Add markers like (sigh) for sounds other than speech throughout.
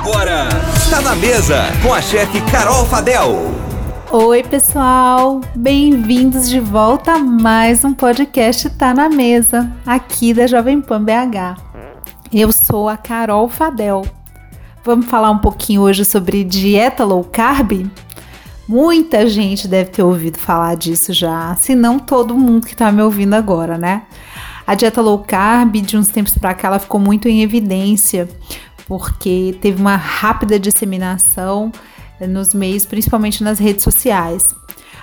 Agora, tá na mesa com a chefe Carol Fadel. Oi, pessoal! Bem-vindos de volta a mais um podcast Tá na Mesa, aqui da Jovem Pan BH. Eu sou a Carol Fadel. Vamos falar um pouquinho hoje sobre dieta low carb? Muita gente deve ter ouvido falar disso já, se não todo mundo que está me ouvindo agora, né? A dieta low carb, de uns tempos para cá, ela ficou muito em evidência, porque teve uma rápida disseminação nos meios, principalmente nas redes sociais.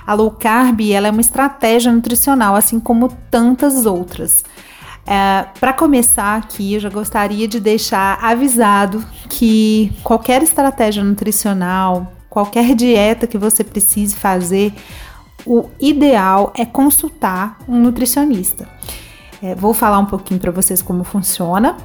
A low carb ela é uma estratégia nutricional, assim como tantas outras. É, para começar aqui, eu já gostaria de deixar avisado que qualquer estratégia nutricional, qualquer dieta que você precise fazer, o ideal é consultar um nutricionista. É, vou falar um pouquinho para vocês como funciona,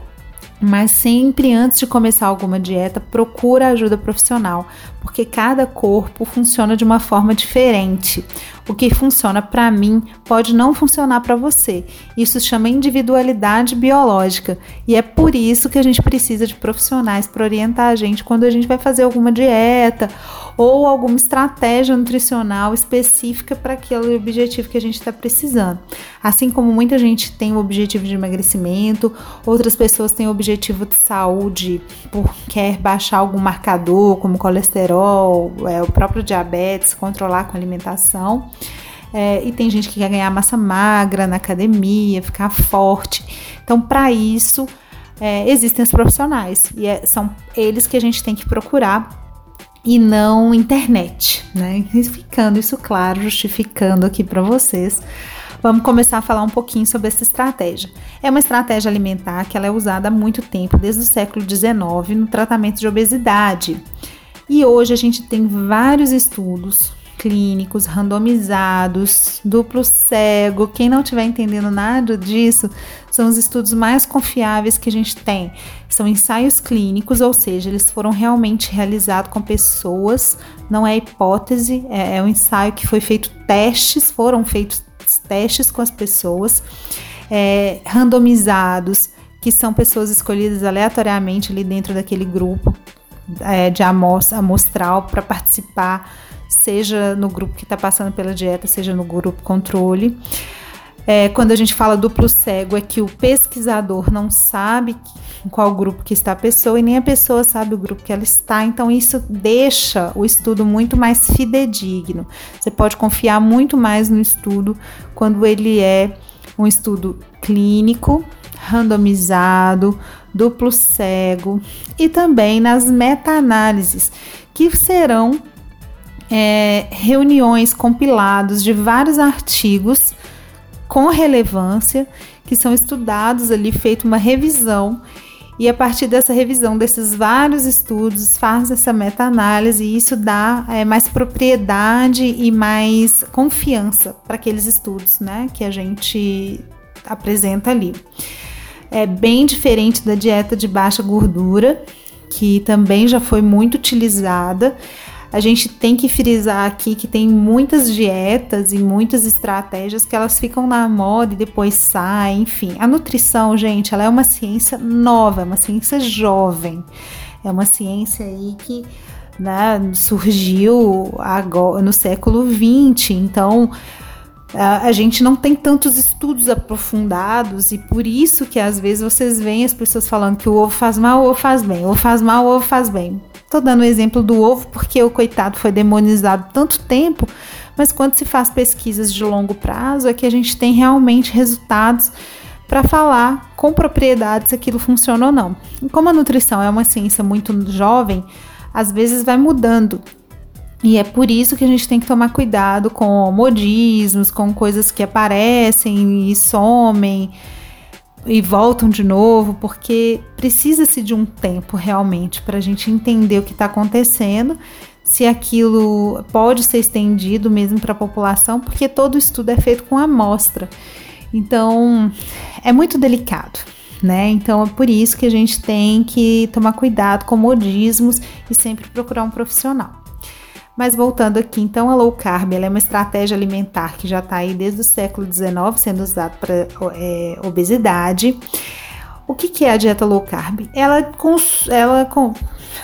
mas sempre antes de começar alguma dieta, procura ajuda profissional, porque cada corpo funciona de uma forma diferente. O que funciona para mim pode não funcionar para você. Isso chama individualidade biológica e é por isso que a gente precisa de profissionais para orientar a gente quando a gente vai fazer alguma dieta ou alguma estratégia nutricional específica para aquele objetivo que a gente está precisando. Assim como muita gente tem o objetivo de emagrecimento, outras pessoas têm o objetivo de saúde, por quer baixar algum marcador, como colesterol, é, o próprio diabetes, controlar com alimentação. É, e tem gente que quer ganhar massa magra na academia, ficar forte. Então, para isso, é, existem os profissionais e é, são eles que a gente tem que procurar e não internet, né? Ficando isso claro, justificando aqui para vocês. Vamos começar a falar um pouquinho sobre essa estratégia. É uma estratégia alimentar que ela é usada há muito tempo, desde o século XIX, no tratamento de obesidade. E hoje a gente tem vários estudos clínicos, randomizados, duplo cego. Quem não estiver entendendo nada disso, são os estudos mais confiáveis que a gente tem. São ensaios clínicos, ou seja, eles foram realmente realizados com pessoas, não é hipótese, é, é um ensaio que foi feito testes, foram feitos testes com as pessoas, é, randomizados, que são pessoas escolhidas aleatoriamente ali dentro daquele grupo é, de amostra amostral para participar seja no grupo que está passando pela dieta, seja no grupo controle. É, quando a gente fala duplo cego, é que o pesquisador não sabe em qual grupo que está a pessoa e nem a pessoa sabe o grupo que ela está, então isso deixa o estudo muito mais fidedigno. Você pode confiar muito mais no estudo quando ele é um estudo clínico, randomizado, duplo cego e também nas meta-análises, que serão é, reuniões compilados de vários artigos com relevância que são estudados ali, feito uma revisão e a partir dessa revisão desses vários estudos faz essa meta-análise e isso dá é, mais propriedade e mais confiança para aqueles estudos, né, que a gente apresenta ali. É bem diferente da dieta de baixa gordura, que também já foi muito utilizada. A gente tem que frisar aqui que tem muitas dietas e muitas estratégias que elas ficam na moda e depois saem, enfim. A nutrição, gente, ela é uma ciência nova, é uma ciência jovem. É uma ciência aí que né, surgiu agora, no século XX, então a gente não tem tantos estudos aprofundados e por isso que às vezes vocês veem as pessoas falando que o ovo faz mal, o ovo faz bem, o ovo faz mal, o ovo faz bem. Tô dando o exemplo do ovo porque o coitado foi demonizado tanto tempo, mas quando se faz pesquisas de longo prazo é que a gente tem realmente resultados para falar com propriedade se aquilo funciona ou não. E como a nutrição é uma ciência muito jovem, às vezes vai mudando. E é por isso que a gente tem que tomar cuidado com modismos, com coisas que aparecem e somem e voltam de novo, porque precisa-se de um tempo realmente para a gente entender o que está acontecendo, se aquilo pode ser estendido mesmo para a população, porque todo estudo é feito com amostra. Então, é muito delicado. Né? Então é por isso que a gente tem que tomar cuidado com modismos e sempre procurar um profissional. Mas voltando aqui, então a low carb é uma estratégia alimentar que já está aí desde o século XIX sendo usada para é, obesidade. O que, que é a dieta low carb? Ela, ela,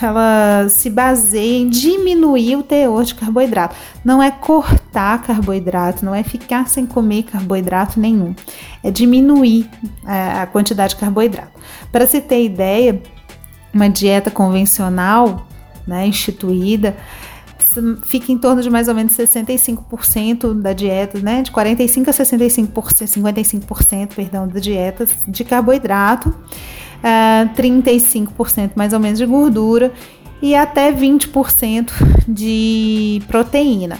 ela se baseia em diminuir o teor de carboidrato. Não é cortar carboidrato, não é ficar sem comer carboidrato nenhum. É diminuir a quantidade de carboidrato. Para se ter ideia, uma dieta convencional, né, instituída, fica em torno de mais ou menos 65% da dieta, né? De 45 a 65%, 55%, perdão, da dieta de carboidrato, uh, ah, 35% mais ou menos de gordura e até 20% de proteína.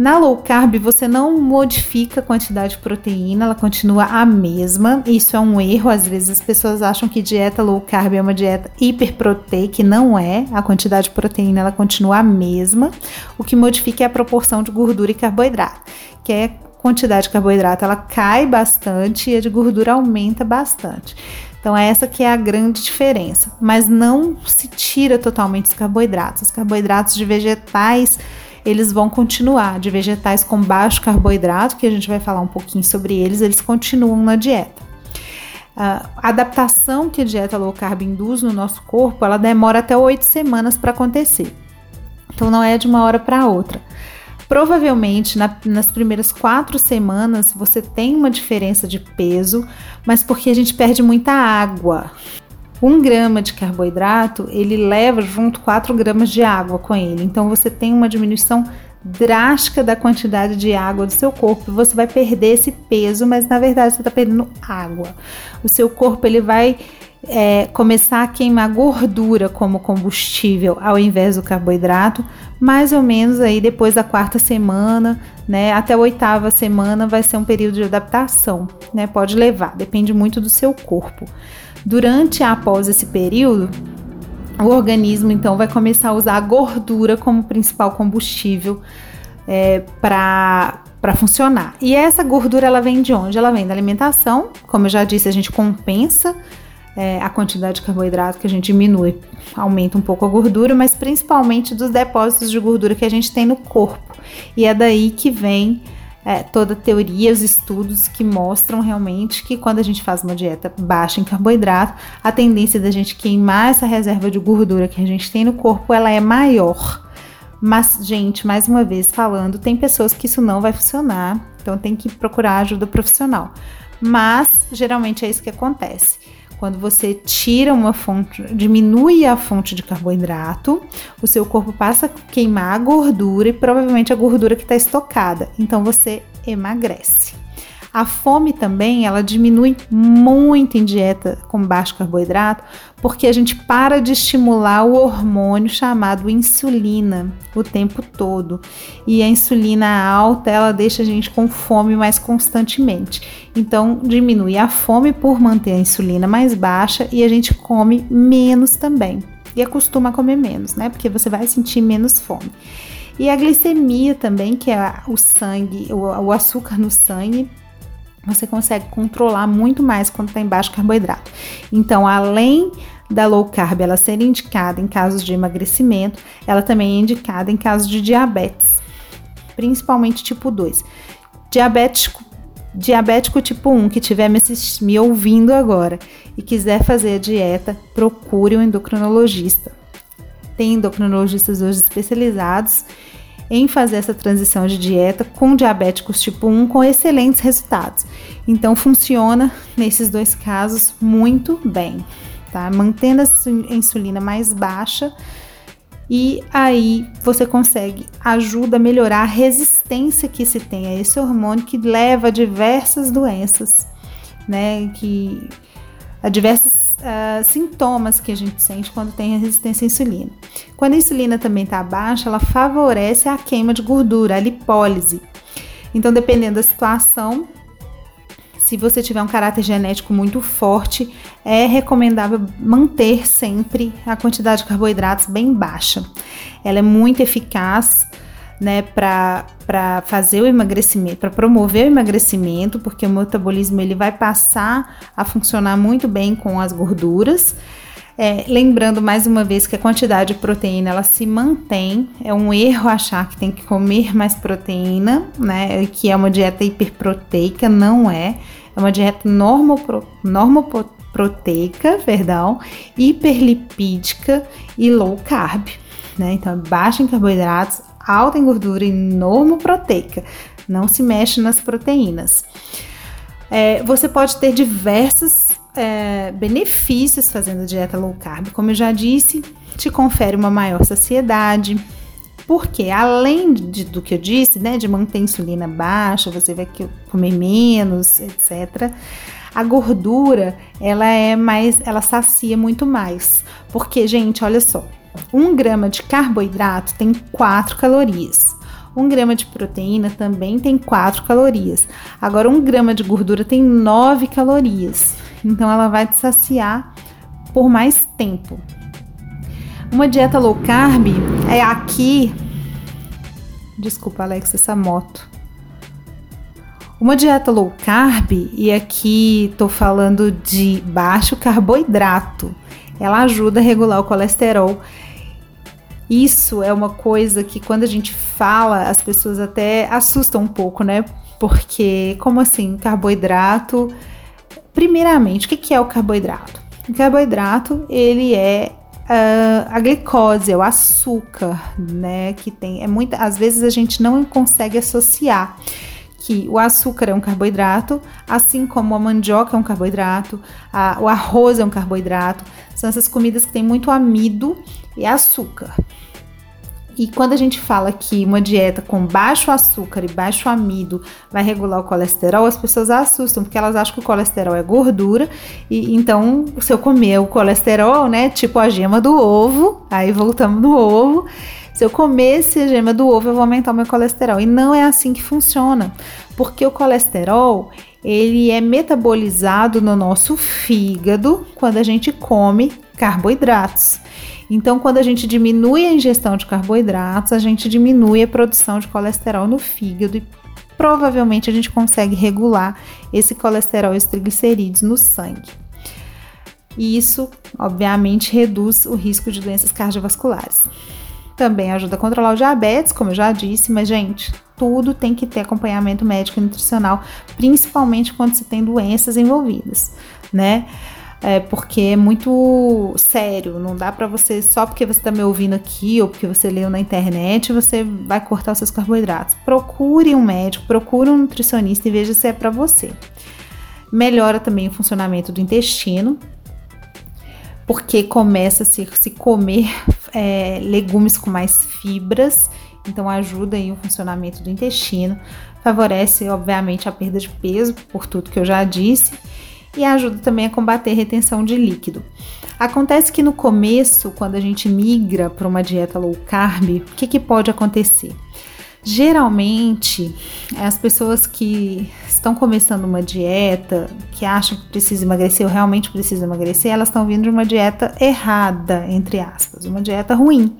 Na low carb, você não modifica a quantidade de proteína, ela continua a mesma. Isso é um erro. Às vezes as pessoas acham que dieta low carb é uma dieta hiperproteica, não é. A quantidade de proteína ela continua a mesma. O que modifica é a proporção de gordura e carboidrato, que é quantidade de carboidrato ela cai bastante e a de gordura aumenta bastante. Então essa que é a grande diferença, mas não se tira totalmente os carboidratos. Os carboidratos de vegetais eles vão continuar. De vegetais com baixo carboidrato, que a gente vai falar um pouquinho sobre eles, eles continuam na dieta. A adaptação que a dieta low carb induz no nosso corpo, ela demora até oito semanas para acontecer. Então não é de uma hora para outra. Provavelmente na, nas primeiras quatro semanas você tem uma diferença de peso, mas porque a gente perde muita água. Um grama de carboidrato, ele leva junto 4 gramas de água com ele. Então você tem uma diminuição drástica da quantidade de água do seu corpo. Você vai perder esse peso, mas na verdade você está perdendo água. O seu corpo ele vai é, começar a queimar gordura como combustível ao invés do carboidrato, mais ou menos aí depois da quarta semana, né, até a oitava semana vai ser um período de adaptação, né, pode levar, depende muito do seu corpo. Durante e após esse período, o organismo então vai começar a usar a gordura como principal combustível é, para para funcionar. E essa gordura ela vem de onde? Ela vem da alimentação, como eu já disse, a gente compensa é, a quantidade de carboidrato que a gente diminui, aumenta um pouco a gordura, mas principalmente dos depósitos de gordura que a gente tem no corpo. E é daí que vem é, toda a teoria, os estudos que mostram realmente que quando a gente faz uma dieta baixa em carboidrato, a tendência da gente queimar essa reserva de gordura que a gente tem no corpo, ela é maior. Mas, gente, mais uma vez falando, tem pessoas que isso não vai funcionar, então tem que procurar ajuda profissional. Mas geralmente é isso que acontece. Quando você tira uma fonte, diminui a fonte de carboidrato, o seu corpo passa a queimar a gordura e provavelmente a gordura que está estocada. Então você emagrece. A fome também, ela diminui muito em dieta com baixo carboidrato, porque a gente para de estimular o hormônio chamado insulina o tempo todo. E a insulina alta, ela deixa a gente com fome mais constantemente. Então, diminui a fome por manter a insulina mais baixa e a gente come menos também. E acostuma a comer menos, né? Porque você vai sentir menos fome. E a glicemia também, que é o sangue, o, açúcar no sangue, você consegue controlar muito mais quando está em baixo carboidrato. Então, além da low carb ela ser indicada em casos de emagrecimento, ela também é indicada em casos de diabetes, principalmente tipo 2. Diabético, diabético tipo 1 que estiver me, me ouvindo agora e quiser fazer a dieta, procure um endocrinologista. Tem endocrinologistas hoje especializados em fazer essa transição de dieta com diabéticos tipo 1 com excelentes resultados. Então funciona nesses dois casos muito bem, tá? Mantendo a insulina mais baixa e aí você consegue ajuda a melhorar a resistência que se tem a esse hormônio que leva a diversas doenças, né? Que a diversas uh, sintomas que a gente sente quando tem resistência à insulina. Quando a insulina também está baixa, ela favorece a queima de gordura, a lipólise. Então, dependendo da situação, se você tiver um caráter genético muito forte, é recomendável manter sempre a quantidade de carboidratos bem baixa. Ela é muito eficaz né, para fazer o emagrecimento, para promover o emagrecimento, porque o metabolismo ele vai passar a funcionar muito bem com as gorduras. É, lembrando mais uma vez que a quantidade de proteína ela se mantém, é um erro achar que tem que comer mais proteína, né? Que é uma dieta hiperproteica, não é. É uma dieta normo, normo proteica, perdão, hiperlipídica e low carb, né? Então, é baixa em carboidratos, alta em gordura e normoproteica. Não se mexe nas proteínas. É, você pode ter diversos é, benefícios fazendo dieta low carb. Como eu já disse, te confere uma maior saciedade. Porque além de, do que eu disse, né, de manter a insulina baixa, você vai comer menos, etc. A gordura, ela é mais, ela sacia muito mais. Porque, gente, olha só, um grama de carboidrato tem 4 calorias. Um grama de proteína também tem 4 calorias. Agora, um grama de gordura tem 9 calorias. Então, ela vai te saciar por mais tempo. Uma dieta low carb é aqui. Desculpa, Alex, essa moto. Uma dieta low carb, e aqui tô falando de baixo carboidrato, ela ajuda a regular o colesterol. Isso é uma coisa que quando a gente fala, as pessoas até assustam um pouco, né? Porque, como assim, carboidrato? Primeiramente, o que é o carboidrato? O carboidrato, ele é Uh, a glicose, é o açúcar, né? Que tem. É muito, às vezes a gente não consegue associar que o açúcar é um carboidrato, assim como a mandioca é um carboidrato, a, o arroz é um carboidrato. São essas comidas que têm muito amido e açúcar. E quando a gente fala que uma dieta com baixo açúcar e baixo amido vai regular o colesterol, as pessoas assustam, porque elas acham que o colesterol é gordura. E então, se eu comer o colesterol, né, tipo a gema do ovo, aí voltamos no ovo, se eu comer gema do ovo, eu vou aumentar o meu colesterol. E não é assim que funciona, porque o colesterol ele é metabolizado no nosso fígado quando a gente come carboidratos. Então, quando a gente diminui a ingestão de carboidratos, a gente diminui a produção de colesterol no fígado e provavelmente a gente consegue regular esse colesterol e os triglicerídeos no sangue. E isso, obviamente, reduz o risco de doenças cardiovasculares. Também ajuda a controlar o diabetes, como eu já disse, mas, gente, tudo tem que ter acompanhamento médico e nutricional, principalmente quando se tem doenças envolvidas, né? é, porque é muito sério. Não dá para você, só porque você está me ouvindo aqui ou porque você leu na internet, você vai cortar os seus carboidratos. Procure um médico, procure um nutricionista e veja se é para você. Melhora também o funcionamento do intestino, porque começa a se, se comer é, legumes com mais fibras, então ajuda aí o funcionamento do intestino, favorece obviamente a perda de peso, por tudo que eu já disse, e ajuda também a combater a retenção de líquido. Acontece que no começo, quando a gente migra para uma dieta low carb, o que, que pode acontecer? Geralmente, as pessoas que estão começando uma dieta, que acham que precisam emagrecer ou realmente precisam emagrecer, elas estão vindo de uma dieta errada, entre aspas, uma dieta ruim.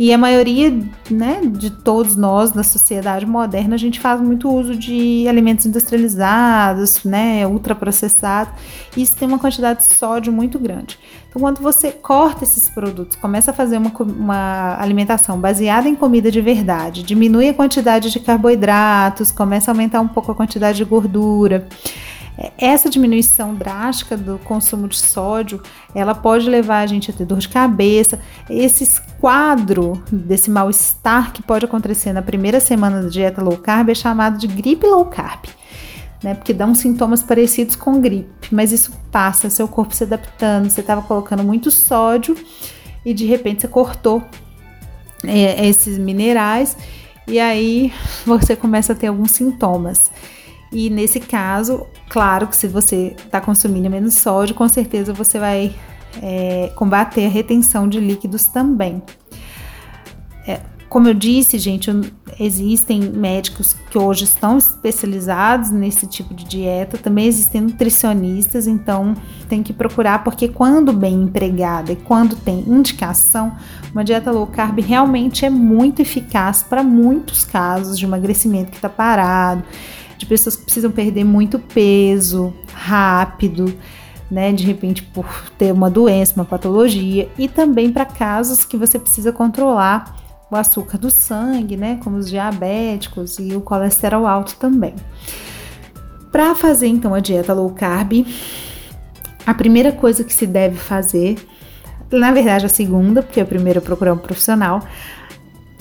E a maioria né, de todos nós na sociedade moderna, a gente faz muito uso de alimentos industrializados, né, ultraprocessados, e isso tem uma quantidade de sódio muito grande. Então, quando você corta esses produtos, começa a fazer uma, uma alimentação baseada em comida de verdade, diminui a quantidade de carboidratos, começa a aumentar um pouco a quantidade de gordura. Essa diminuição drástica do consumo de sódio, ela pode levar a gente a ter dor de cabeça. Esse quadro desse mal-estar que pode acontecer na primeira semana da dieta low carb é chamado de gripe low carb. Né, porque uns sintomas parecidos com gripe, mas isso passa, seu corpo se adaptando, você estava colocando muito sódio e de repente você cortou é, esses minerais e aí você começa a ter alguns sintomas. E nesse caso, claro que se você está consumindo menos sódio, com certeza você vai é, combater a retenção de líquidos também. É, como eu disse, gente, existem médicos que hoje estão especializados nesse tipo de dieta, também existem nutricionistas, então tem que procurar, porque quando bem empregada e quando tem indicação, uma dieta low carb realmente é muito eficaz para muitos casos de emagrecimento que está parado de pessoas que precisam perder muito peso rápido, né, de repente por ter uma doença, uma patologia, e também para casos que você precisa controlar o açúcar do sangue, né, como os diabéticos e o colesterol alto também. Para fazer então a dieta low carb, a primeira coisa que se deve fazer, na verdade a segunda, porque a primeira é procurar um profissional,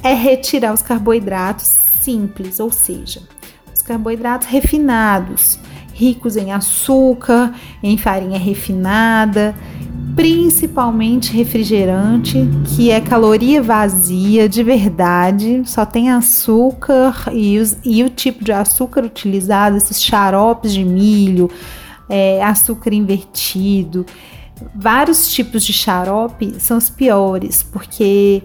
é retirar os carboidratos simples, ou seja, carboidratos refinados, ricos em açúcar, em farinha refinada, principalmente refrigerante, que é caloria vazia de verdade, só tem açúcar e, os, e o tipo de açúcar utilizado, esses xaropes de milho, é, açúcar invertido, vários tipos de xarope são os piores, porque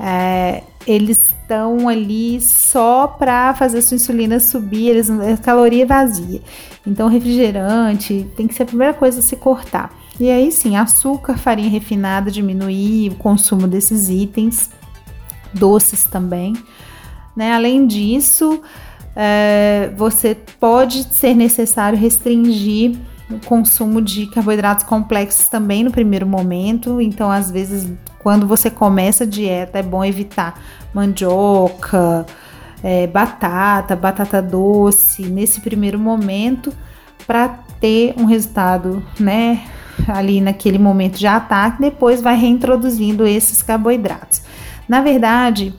é, eles estão ali só para fazer sua insulina subir, eles é caloria vazia. Então, refrigerante tem que ser a primeira coisa a se cortar. E aí sim, açúcar, farinha refinada, diminuir o consumo desses itens, doces também. Né? Além disso, é, você pode ser necessário restringir consumo de carboidratos complexos também no primeiro momento. Então, às vezes, quando você começa a dieta, é bom evitar mandioca, é, batata, batata doce nesse primeiro momento para ter um resultado, né? Ali naquele momento de ataque, depois vai reintroduzindo esses carboidratos. Na verdade,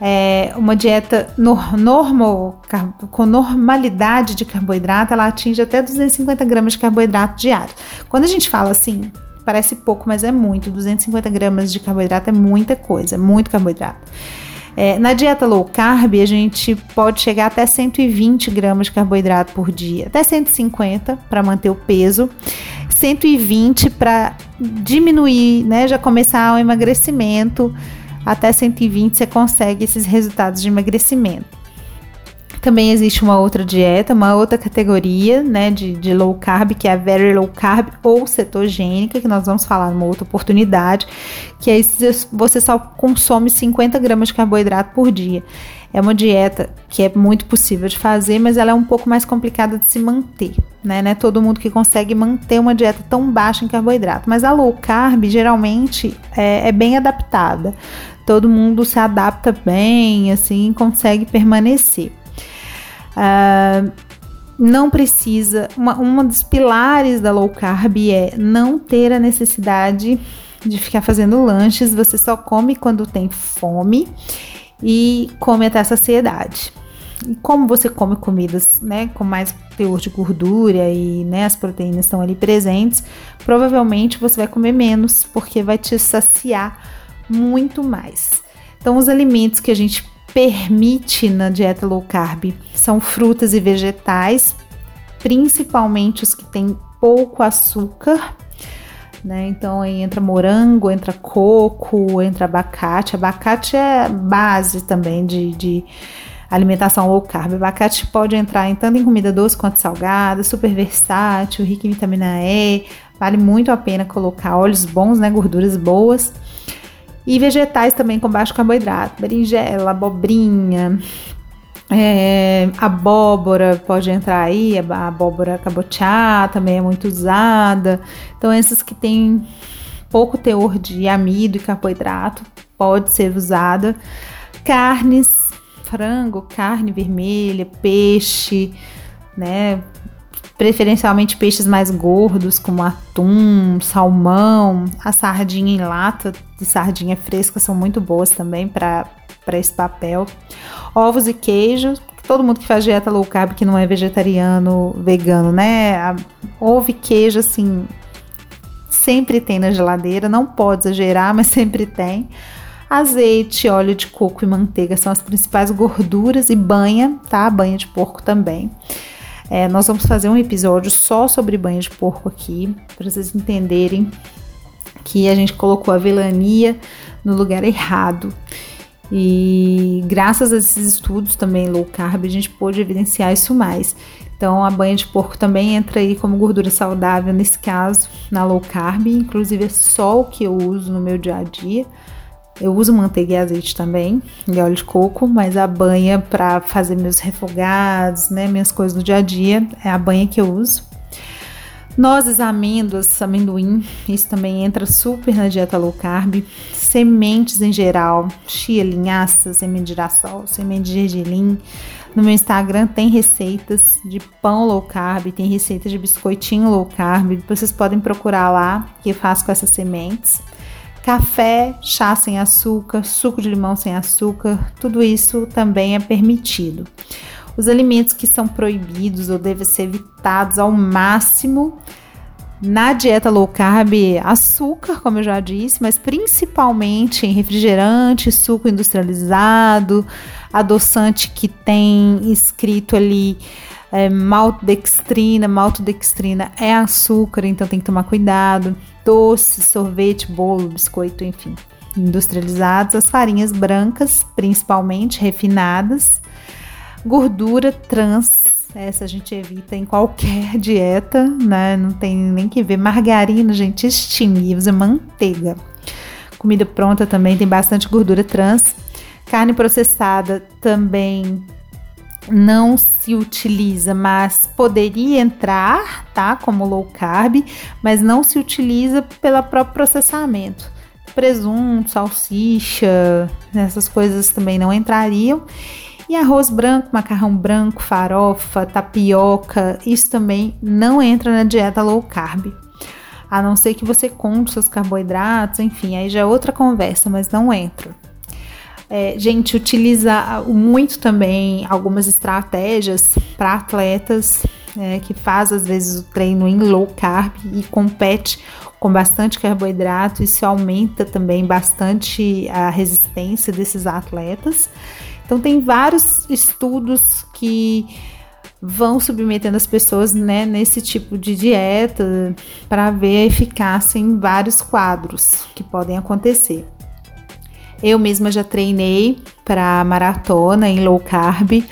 é, uma dieta no, normal, com normalidade de carboidrato, ela atinge até 250 gramas de carboidrato diário. Quando a gente fala assim, parece pouco, mas é muito. 250 gramas de carboidrato é muita coisa, é muito carboidrato. É, na dieta low carb, a gente pode chegar até 120 gramas de carboidrato por dia, até 150 para manter o peso, 120 para diminuir, né? Já começar o emagrecimento até 120 você consegue esses resultados de emagrecimento. Também existe uma outra dieta, uma outra categoria né, de, de low carb, que é a very low carb ou cetogênica, que nós vamos falar numa outra oportunidade, que é você só consome 50 gramas de carboidrato por dia. É uma dieta que é muito possível de fazer, mas ela é um pouco mais complicada de se manter. Né? Não é todo mundo que consegue manter uma dieta tão baixa em carboidrato. Mas a low carb geralmente é, é bem adaptada. Todo mundo se adapta bem, assim, consegue permanecer. Uh, não precisa. Uma, uma dos pilares da low carb é não ter a necessidade de ficar fazendo lanches. Você só come quando tem fome e come até a saciedade. E como você come comidas né, com mais teor de gordura e né, as proteínas estão ali presentes, provavelmente você vai comer menos, porque vai te saciar muito mais. Então, os alimentos que a gente permite na dieta low carb são frutas e vegetais, principalmente os que têm pouco açúcar né? Então aí entra morango, entra coco, entra abacate. Abacate é base também de, de alimentação low carb. Abacate pode entrar em tanto em comida doce quanto salgada, super versátil, rico em vitamina E. Vale muito a pena colocar óleos bons, né? Gorduras boas. E vegetais também com baixo carboidrato, berinjela, abobrinha, é, abóbora pode entrar aí, a abóbora cabotiá também é muito usada. Então, essas que têm pouco teor de amido e carboidrato pode ser usada. Carnes, frango, carne vermelha, peixe, né? Preferencialmente peixes mais gordos, como atum, salmão, a sardinha em lata de sardinha fresca são muito boas também para esse papel ovos e queijos. Todo mundo que faz dieta low carb que não é vegetariano, vegano, né? A, ovo e queijo, assim, sempre tem na geladeira. Não pode exagerar, (laughs) mas sempre tem. Azeite, óleo de coco e manteiga são as principais gorduras e banha, tá? Banha de porco também. É, nós vamos fazer um episódio só sobre banha de porco aqui, para vocês entenderem que a gente colocou a velania no lugar errado. E graças a esses estudos também low carb, a gente pôde evidenciar isso mais. Então, a banha de porco também entra aí como gordura saudável nesse caso, na low carb, inclusive é só o que eu uso no meu dia a dia. Eu uso manteiga e azeite também, e óleo de coco, mas a banha para fazer meus refogados, né, minhas coisas no dia a dia, é a banha que eu uso. Nozes, amêndoas, amendoim, isso também entra super na dieta low carb. Sementes em geral, chia, linhaça, semente de girassol, semente de gergelim. No meu Instagram tem receitas de pão low carb, tem receita de biscoitinho low carb. Vocês podem procurar lá que eu faço com essas sementes. Café, chá sem açúcar, suco de limão sem açúcar, tudo isso também é permitido. Os alimentos que são proibidos ou devem ser evitados ao máximo na dieta low carb, açúcar, como eu já disse, mas principalmente em refrigerante, suco industrializado, adoçante que tem escrito ali é, maltodextrina, maltodextrina é açúcar, então tem que tomar cuidado. Doce, sorvete, bolo, biscoito, enfim, industrializados, as farinhas brancas, principalmente refinadas, Gordura trans, essa a gente evita em qualquer (laughs) dieta, né? Não tem nem que ver. Margarina, gente, extingue, usa manteiga. Comida pronta também tem bastante gordura trans. Carne processada também não se utiliza, mas poderia entrar, tá? Como low carb, mas não se utiliza pelo próprio processamento. Presunto, salsicha, essas coisas também não entrariam. E arroz branco, macarrão branco, farofa, tapioca, isso também não entra na dieta low carb. A não ser que você conte seus carboidratos, enfim, aí já é outra conversa, mas não entra. É, gente utiliza muito também algumas estratégias para atletas é, que faz às vezes o treino em low carb e compete com bastante carboidrato, isso aumenta também bastante a resistência desses atletas. Então tem vários estudos que vão submetendo as pessoas né, nesse tipo de dieta para ver a eficácia em vários quadros que podem acontecer. Eu mesma já treinei para maratona em low carb,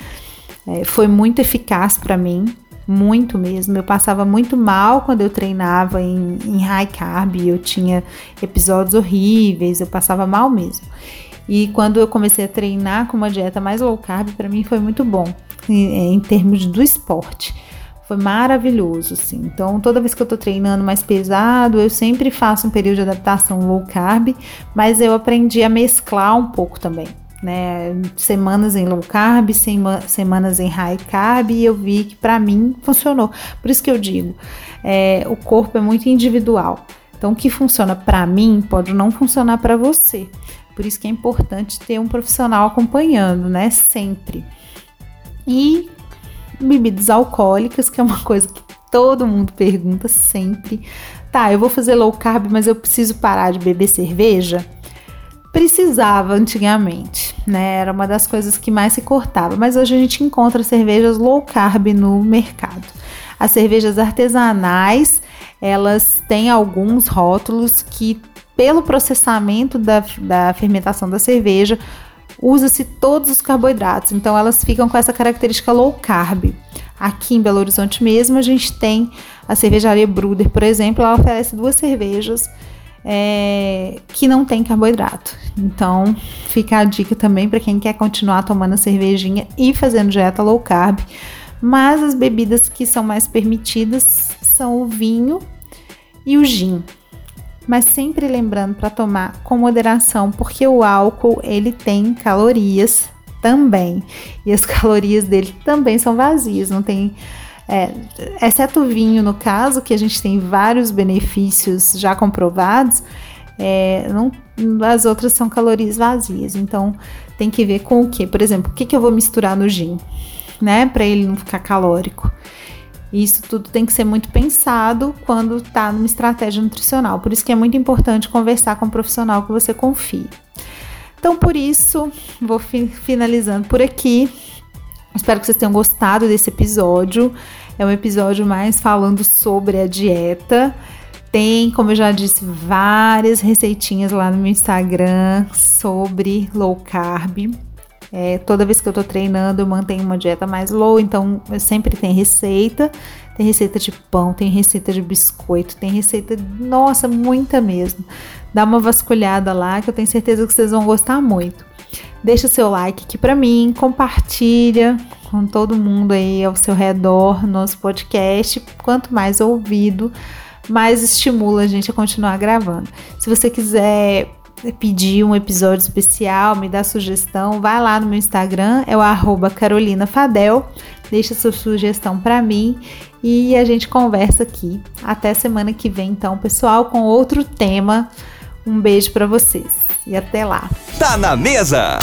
é, foi muito eficaz para mim, muito mesmo. Eu passava muito mal quando eu treinava em, em high carb, eu tinha episódios horríveis, eu passava mal mesmo. E quando eu comecei a treinar com uma dieta mais low carb, para mim foi muito bom em, em, termos do esporte. Foi maravilhoso, assim. Então, toda vez que eu tô treinando mais pesado, eu sempre faço um período de adaptação low carb, mas eu aprendi a mesclar um pouco também. Né, semanas em low carb, semanas em high carb, e eu vi que para mim funcionou. Por isso que eu digo, é, o corpo é muito individual. Então, o que funciona para mim pode não funcionar para você. Por isso que é importante ter um profissional acompanhando, né? Sempre. E bebidas alcoólicas, que é uma coisa que todo mundo pergunta sempre. Tá, eu vou fazer low carb, mas eu preciso parar de beber cerveja? Precisava antigamente, né? Era uma das coisas que mais se cortava, mas hoje a gente encontra cervejas low carb no mercado. As cervejas artesanais, elas têm alguns rótulos que pelo processamento da, da fermentação da cerveja, usa-se todos os carboidratos, então elas ficam com essa característica low carb. Aqui em Belo Horizonte mesmo, a gente tem a cervejaria Bruder, por exemplo, ela oferece duas cervejas é, que não tem carboidrato. Então, fica a dica também para quem quer continuar tomando a cervejinha e fazendo dieta low carb. Mas as bebidas que são mais permitidas são o vinho e o gin mas sempre lembrando para tomar com moderação, porque o álcool ele tem calorias também e as (laughs) calorias dele também são vazias, não tem é, exceto o vinho no caso, que a gente tem vários benefícios já comprovados, é, não, as outras são calorias vazias. Então tem que ver com o que, por exemplo, o que, que eu vou misturar no gin, né, para ele não ficar calórico. Isso tudo tem que ser muito pensado quando está numa estratégia nutricional. Por isso que é muito importante conversar com um profissional que você confie. Então, por isso, vou fi finalizando por aqui. Espero que vocês tenham gostado desse episódio. É um episódio mais falando sobre a dieta. Tem, como eu já disse, várias receitinhas lá no meu Instagram sobre low carb. É, toda vez que eu tô treinando, eu mantenho uma dieta mais low, então sempre tem receita. Tem receita de pão, tem receita de biscoito, tem receita, nossa, muita mesmo. Dá uma vasculhada lá que eu tenho certeza que vocês vão gostar muito. Deixa seu like aqui para mim, compartilha com todo mundo aí ao seu redor, nosso podcast. Quanto mais ouvido, mais estimula a gente a continuar gravando. Se você quiser pedir um episódio especial, me dar sugestão, vai lá no meu Instagram, é o carolinafadel, deixa sua sugestão para mim e a gente conversa aqui. Até semana que vem, então, pessoal, com outro tema. Um beijo para vocês e até lá. Tá na mesa!